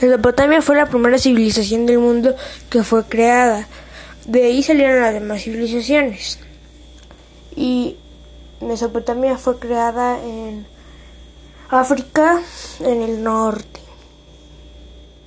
Mesopotamia fue la primera civilización del mundo que fue creada. De ahí salieron las demás civilizaciones. Y Mesopotamia fue creada en África, en el norte.